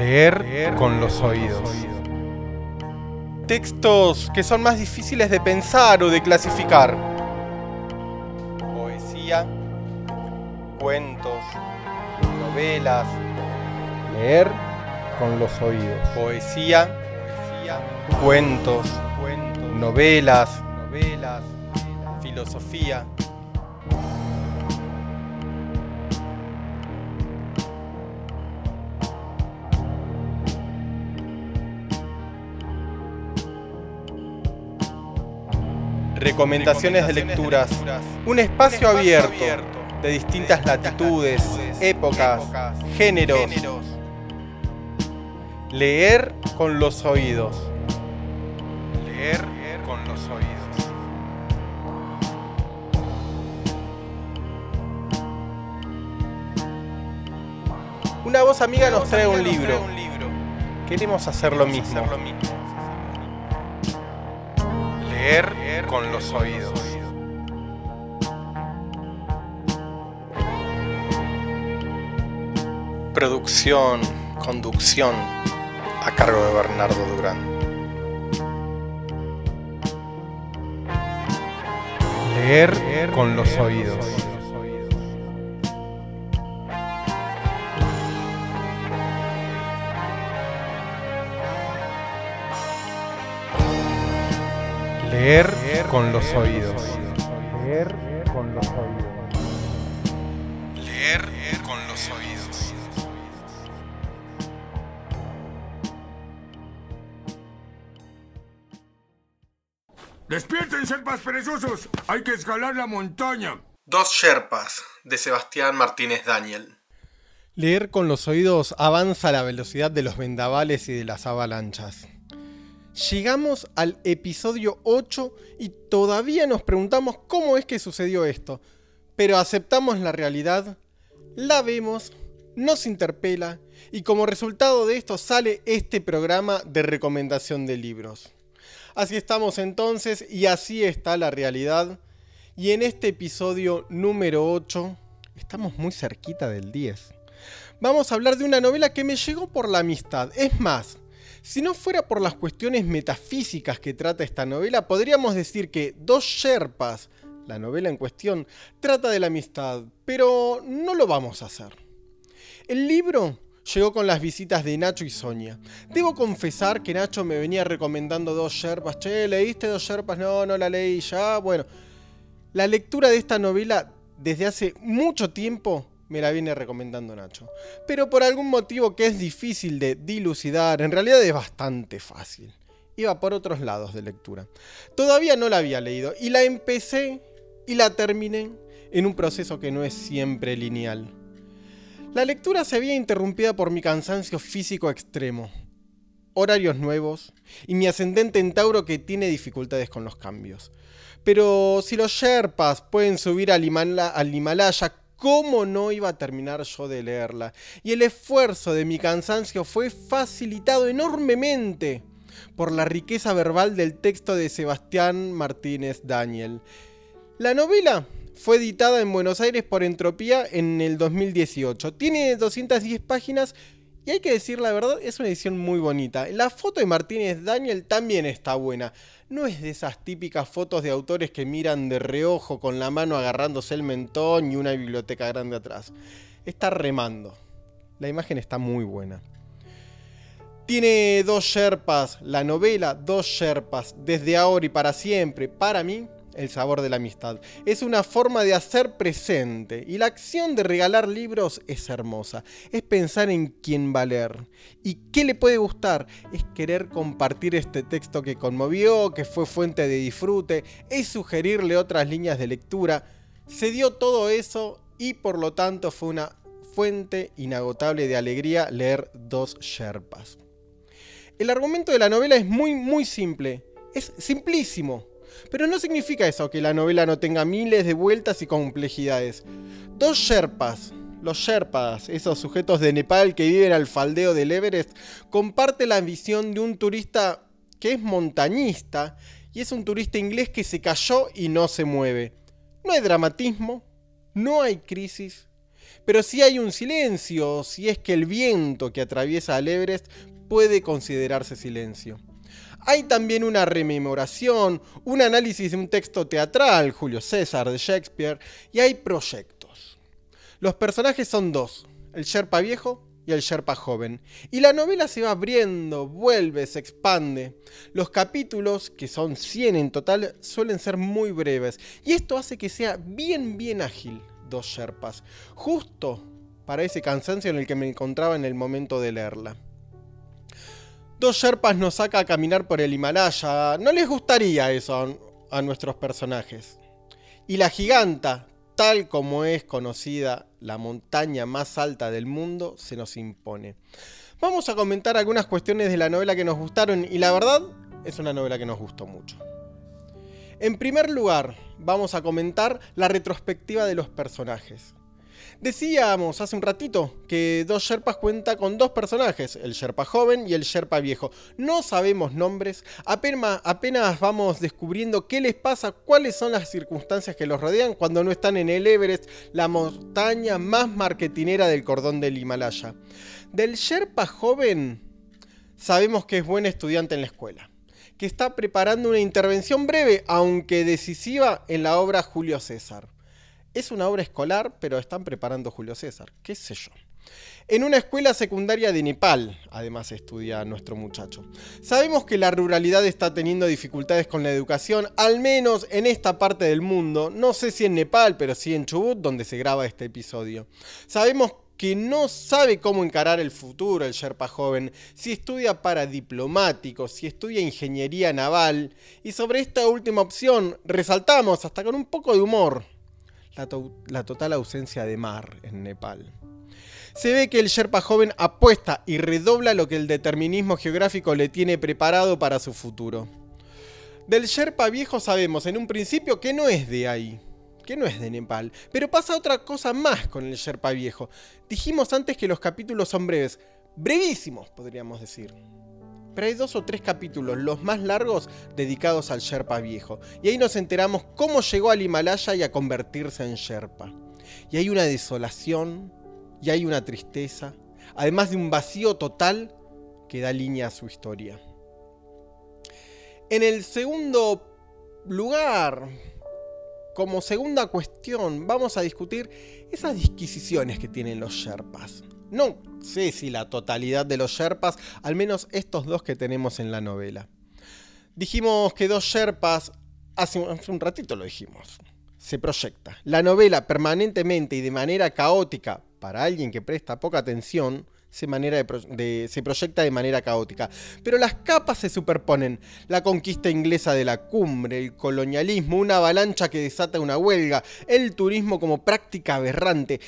Leer con los oídos. Textos que son más difíciles de pensar o de clasificar. Poesía, cuentos, novelas. Leer con los oídos. Poesía, cuentos, novelas, novelas, filosofía. Recomendaciones de lecturas. Un espacio abierto de distintas latitudes, épocas, géneros. Leer con los oídos. Leer con los oídos. Una voz amiga nos trae un libro. Queremos hacer lo mismo. Leer con los oídos. Producción, conducción, a cargo de Bernardo Durán. Leer con los oídos. Leer con los oídos. Leer con los oídos. Leer con los oídos. ¡Despierten, serpas perezosos! ¡Hay que escalar la montaña! Dos Sherpas, de Sebastián Martínez Daniel. Leer con los oídos avanza a la velocidad de los vendavales y de las avalanchas. Llegamos al episodio 8 y todavía nos preguntamos cómo es que sucedió esto. Pero aceptamos la realidad, la vemos, nos interpela y como resultado de esto sale este programa de recomendación de libros. Así estamos entonces y así está la realidad. Y en este episodio número 8, estamos muy cerquita del 10. Vamos a hablar de una novela que me llegó por la amistad. Es más, si no fuera por las cuestiones metafísicas que trata esta novela, podríamos decir que Dos Sherpas, la novela en cuestión, trata de la amistad, pero no lo vamos a hacer. El libro llegó con las visitas de Nacho y Sonia. Debo confesar que Nacho me venía recomendando Dos Sherpas. Che, ¿leíste Dos Sherpas? No, no la leí ya. Bueno, la lectura de esta novela desde hace mucho tiempo me la viene recomendando Nacho. Pero por algún motivo que es difícil de dilucidar, en realidad es bastante fácil. Iba por otros lados de lectura. Todavía no la había leído y la empecé y la terminé en un proceso que no es siempre lineal. La lectura se había interrumpida por mi cansancio físico extremo, horarios nuevos y mi ascendente en Tauro que tiene dificultades con los cambios. Pero si los Sherpas pueden subir al, al Himalaya, ¿Cómo no iba a terminar yo de leerla? Y el esfuerzo de mi cansancio fue facilitado enormemente por la riqueza verbal del texto de Sebastián Martínez Daniel. La novela fue editada en Buenos Aires por Entropía en el 2018. Tiene 210 páginas y hay que decir la verdad, es una edición muy bonita. La foto de Martínez Daniel también está buena no es de esas típicas fotos de autores que miran de reojo con la mano agarrándose el mentón y una biblioteca grande atrás. Está remando. La imagen está muy buena. Tiene dos Sherpas, la novela Dos Sherpas, desde ahora y para siempre, para mí, el sabor de la amistad. Es una forma de hacer presente y la acción de regalar libros es hermosa. Es pensar en quién va a leer y qué le puede gustar. Es querer compartir este texto que conmovió, que fue fuente de disfrute, es sugerirle otras líneas de lectura. Se dio todo eso y por lo tanto fue una fuente inagotable de alegría leer dos Sherpas. El argumento de la novela es muy muy simple. Es simplísimo pero no significa eso que la novela no tenga miles de vueltas y complejidades. Dos Sherpas, los Sherpas, esos sujetos de Nepal que viven al faldeo del Everest, comparten la visión de un turista que es montañista y es un turista inglés que se cayó y no se mueve. No hay dramatismo, no hay crisis Pero si hay un silencio, si es que el viento que atraviesa al Everest puede considerarse silencio. Hay también una rememoración, un análisis de un texto teatral, Julio César de Shakespeare, y hay proyectos. Los personajes son dos, el Sherpa viejo y el Sherpa joven. Y la novela se va abriendo, vuelve, se expande. Los capítulos, que son 100 en total, suelen ser muy breves. Y esto hace que sea bien, bien ágil, dos Sherpas. Justo para ese cansancio en el que me encontraba en el momento de leerla. Dos Sherpas nos saca a caminar por el Himalaya. No les gustaría eso a nuestros personajes. Y la giganta, tal como es conocida la montaña más alta del mundo, se nos impone. Vamos a comentar algunas cuestiones de la novela que nos gustaron y la verdad es una novela que nos gustó mucho. En primer lugar, vamos a comentar la retrospectiva de los personajes. Decíamos hace un ratito que Dos Sherpas cuenta con dos personajes, el Sherpa joven y el Sherpa viejo. No sabemos nombres, apenas, apenas vamos descubriendo qué les pasa, cuáles son las circunstancias que los rodean cuando no están en el Everest, la montaña más marketinera del cordón del Himalaya. Del Sherpa joven sabemos que es buen estudiante en la escuela que está preparando una intervención breve, aunque decisiva, en la obra Julio César. Es una obra escolar, pero están preparando Julio César, qué sé yo. En una escuela secundaria de Nepal, además estudia nuestro muchacho. Sabemos que la ruralidad está teniendo dificultades con la educación, al menos en esta parte del mundo. No sé si en Nepal, pero sí en Chubut, donde se graba este episodio. Sabemos que no sabe cómo encarar el futuro el Sherpa joven, si estudia para diplomático, si estudia ingeniería naval, y sobre esta última opción resaltamos, hasta con un poco de humor, la, total ausencia de mar en Nepal. Se ve que el Sherpa joven apuesta y redobla lo que el determinismo geográfico le tiene preparado para su futuro. Del Sherpa viejo sabemos en un principio que no es de ahí, que no es de Nepal, pero pasa otra cosa más con el Sherpa viejo. Dijimos antes que los capítulos son breves, brevísimos podríamos decir. Pero hay dos o tres capítulos, los más largos, dedicados al Sherpa viejo. Y ahí nos enteramos cómo llegó al Himalaya y a convertirse en Sherpa. Y hay una desolación, y hay una tristeza, además de un vacío total que da línea a su historia. En el segundo lugar, como segunda cuestión, vamos a discutir esas disquisiciones que tienen los Sherpas. No sé si la totalidad de los Sherpas, al menos estos dos que tenemos en la novela. Dijimos que dos Sherpas, hace un, ratito lo dijimos, se proyecta. La novela permanentemente y de manera caótica, para alguien que presta poca atención, se, se, proyecta de manera caótica. Pero las capas se superponen. La conquista inglesa de la cumbre, el colonialismo, una avalancha que desata una huelga, el turismo como práctica aberrante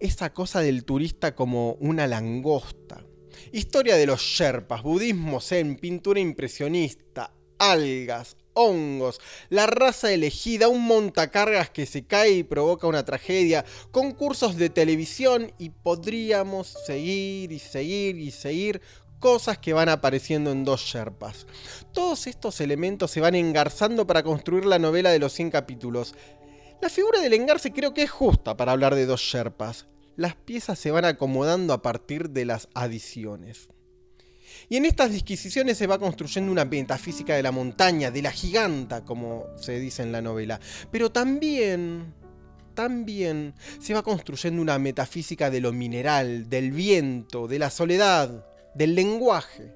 esa cosa del turista como una langosta. Historia de los Sherpas, budismo zen, pintura impresionista, algas, hongos, la raza elegida, un montacargas que se cae y provoca una tragedia, concursos de televisión y podríamos seguir y seguir y seguir cosas que van apareciendo en dos Sherpas. Todos estos elementos se van engarzando para construir la novela de los 100 capítulos. La figura del engarce creo que es justa para hablar de dos Sherpas. Las piezas se van acomodando a partir de las adiciones. Y en estas disquisiciones se va construyendo una metafísica de la montaña, de la giganta, como se dice en la novela. Pero también, también se va construyendo una metafísica de lo mineral, del viento, de la soledad, del lenguaje.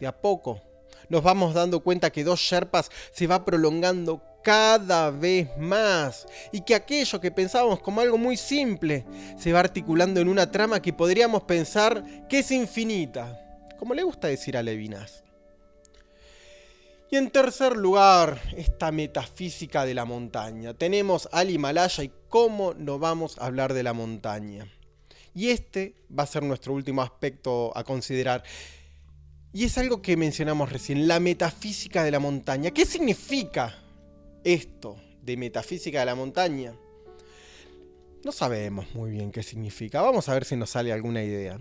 De a poco nos vamos dando cuenta que dos Sherpas se va prolongando cada vez más y que aquello que pensábamos como algo muy simple se va articulando en una trama que podríamos pensar que es infinita, como le gusta decir a Levinas. Y en tercer lugar, esta metafísica de la montaña. Tenemos al Himalaya y cómo no vamos a hablar de la montaña. Y este va a ser nuestro último aspecto a considerar. Y es algo que mencionamos recién, la metafísica de la montaña. ¿Qué significa esto de metafísica de la montaña? No sabemos muy bien qué significa. Vamos a ver si nos sale alguna idea.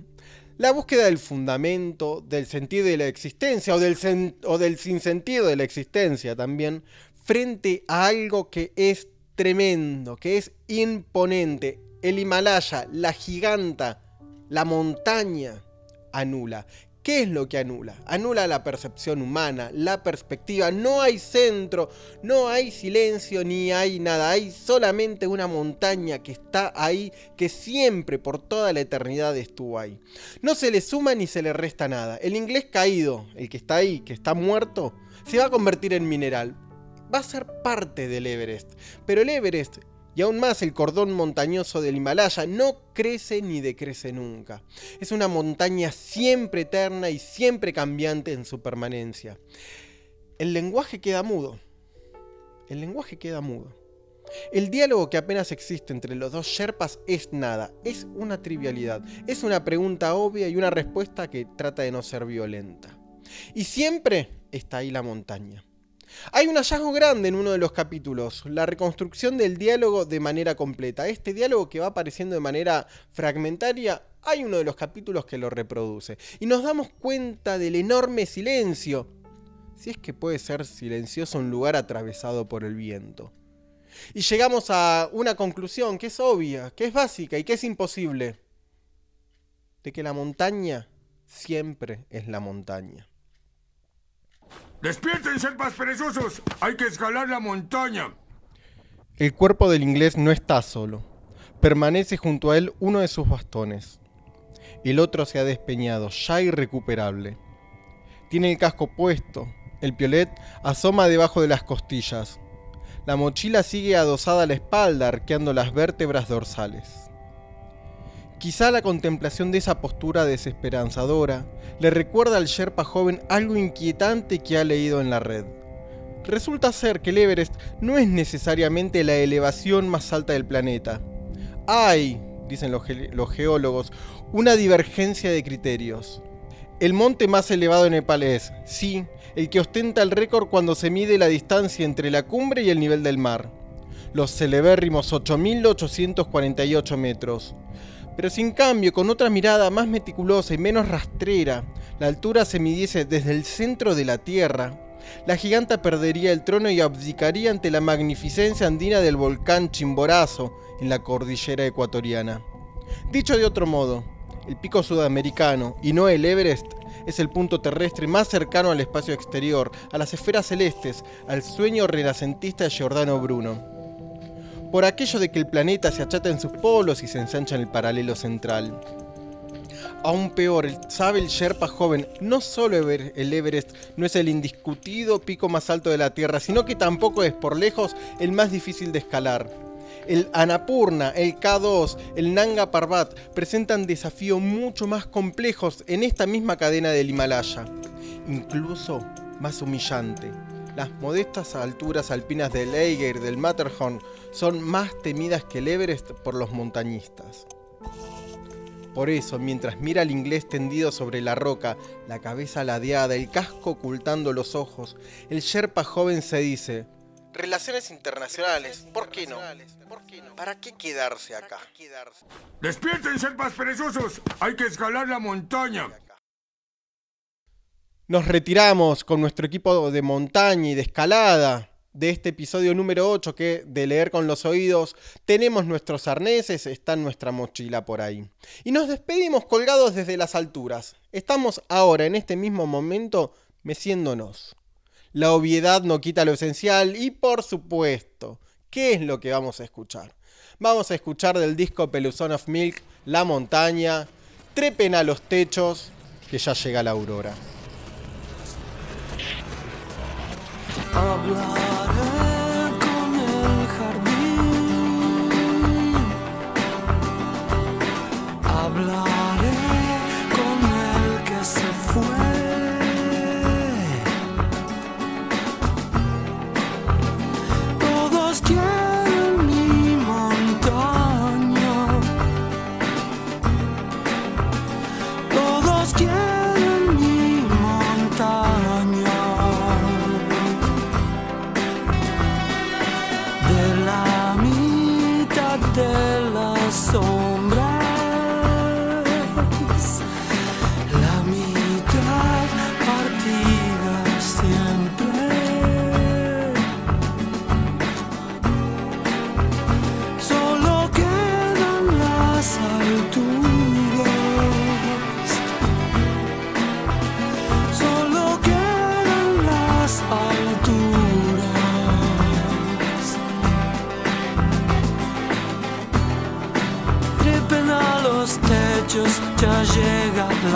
La búsqueda del fundamento, del sentido de la existencia o del, o del sinsentido de la existencia también, frente a algo que es tremendo, que es imponente, el Himalaya, la giganta, la montaña, anula. ¿Qué es lo que anula? Anula la percepción humana, la perspectiva. No hay centro, no hay silencio ni hay nada. Hay solamente una montaña que está ahí, que siempre por toda la eternidad estuvo ahí. No se le suma ni se le resta nada. El inglés caído, el que está ahí, que está muerto, se va a convertir en mineral. Va a ser parte del Everest. Pero el Everest y aún más el cordón montañoso del Himalaya no crece ni decrece nunca. Es una montaña siempre eterna y siempre cambiante en su permanencia. El lenguaje queda mudo. El lenguaje queda mudo. El diálogo que apenas existe entre los dos Sherpas es nada, es una trivialidad, es una pregunta obvia y una respuesta que trata de no ser violenta. Y siempre está ahí la montaña. Hay un hallazgo grande en uno de los capítulos, la reconstrucción del diálogo de manera completa. Este diálogo que va apareciendo de manera fragmentaria, hay uno de los capítulos que lo reproduce. Y nos damos cuenta del enorme silencio, si es que puede ser silencioso un lugar atravesado por el viento. Y llegamos a una conclusión que es obvia, que es básica y que es imposible. De que la montaña siempre es la montaña. ¡Despierten, serpas perezosos! ¡Hay que escalar la montaña! El cuerpo del inglés no está solo. Permanece junto a él uno de sus bastones. El otro se ha despeñado, ya irrecuperable. Tiene el casco puesto. El piolet asoma debajo de las costillas. La mochila sigue adosada a la espalda, arqueando las vértebras dorsales. Quizá la contemplación de esa postura desesperanzadora le recuerda al Sherpa joven algo inquietante que ha leído en la red. Resulta ser que el Everest no es necesariamente la elevación más alta del planeta. Hay, dicen los, geólogos, una divergencia de criterios. El monte más elevado en Nepal es, sí, el que ostenta el récord cuando se mide la distancia entre la cumbre y el nivel del mar. Los celebérrimos 8.848 metros pero sin cambio, con otra mirada más meticulosa y menos rastrera, la altura se midiese desde el centro de la Tierra, la giganta perdería el trono y abdicaría ante la magnificencia andina del volcán Chimborazo en la cordillera ecuatoriana. Dicho de otro modo, el pico sudamericano, y no el Everest, es el punto terrestre más cercano al espacio exterior, a las esferas celestes, al sueño renacentista de Giordano Bruno por aquello de que el planeta se achata en sus polos y se ensancha en el paralelo central. Aún peor, sabe el Sherpa joven, no solo el Everest no es el indiscutido pico más alto de la Tierra, sino que tampoco es por lejos el más difícil de escalar. El Annapurna, el K2, el Nanga Parbat presentan desafíos mucho más complejos en esta misma cadena del Himalaya, incluso más humillante. Las modestas alturas alpinas del Eiger del Matterhorn son más temidas que el Everest por los montañistas. Por eso, mientras mira al inglés tendido sobre la roca, la cabeza ladeada, el casco ocultando los ojos, el Sherpa joven se dice, Relaciones internacionales, ¿por qué no? ¿Para qué quedarse acá? ¡Despierten, Sherpas perezosos! ¡Hay que escalar la montaña! Nos retiramos con nuestro equipo de montaña y de escalada de este episodio número 8 que de leer con los oídos tenemos nuestros arneses, está nuestra mochila por ahí. Y nos despedimos colgados desde las alturas. Estamos ahora en este mismo momento meciéndonos. La obviedad no quita lo esencial y por supuesto, ¿qué es lo que vamos a escuchar? Vamos a escuchar del disco Peluzón of Milk, La montaña, trepen a los techos, que ya llega la aurora. Hablaré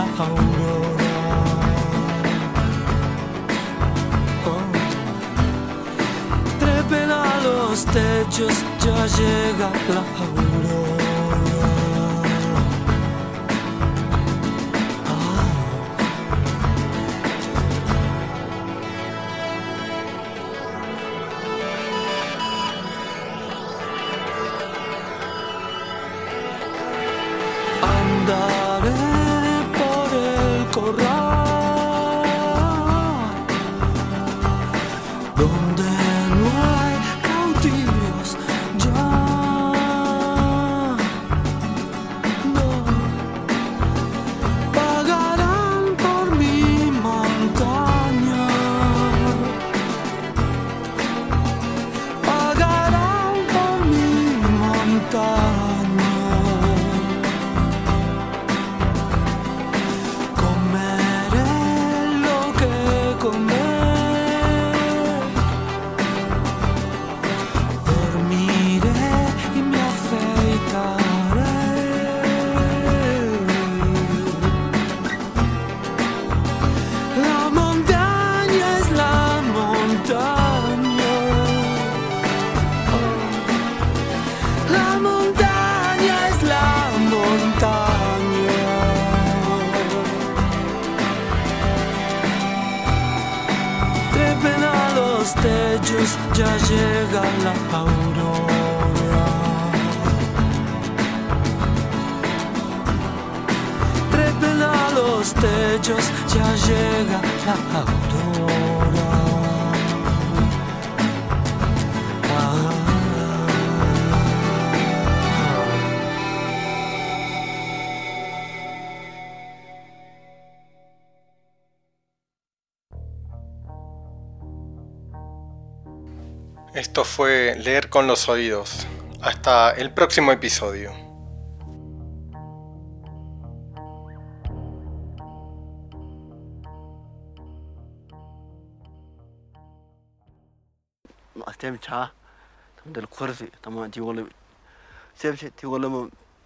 aurora. Oh. Trepen a los techos, ya llega la aurora. Ya llega la aurora. Trepen a los techos, ya llega la aurora. Esto fue Leer con los Oídos. Hasta el próximo episodio.